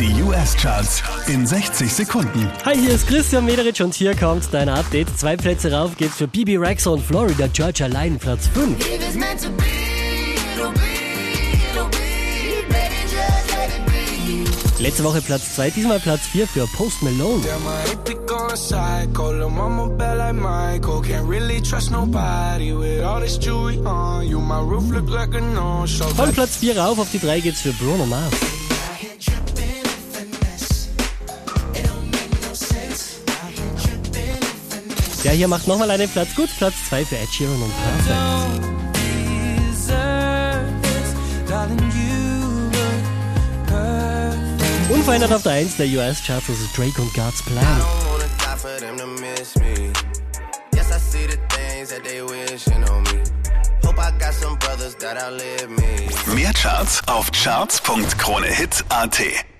Die US-Charts in 60 Sekunden. Hi, hier ist Christian Mederich und hier kommt dein Update. Zwei Plätze rauf geht's für Bibi Rexa und Florida Georgia Line, Platz 5. If it's meant to be, it'll be, it'll be. Baby, just let it be. Letzte Woche Platz 2, diesmal Platz 4 für Post Malone. Von Platz 4 rauf auf die 3 geht's für Bruno Mars. Der hier macht nochmal einen Platz gut, Platz 2 für Ed Sheeran und Perfect. Unverändert auf der 1 der US-Charts ist Drake und God's Plan. Mehr Charts auf charts.kronehit.at.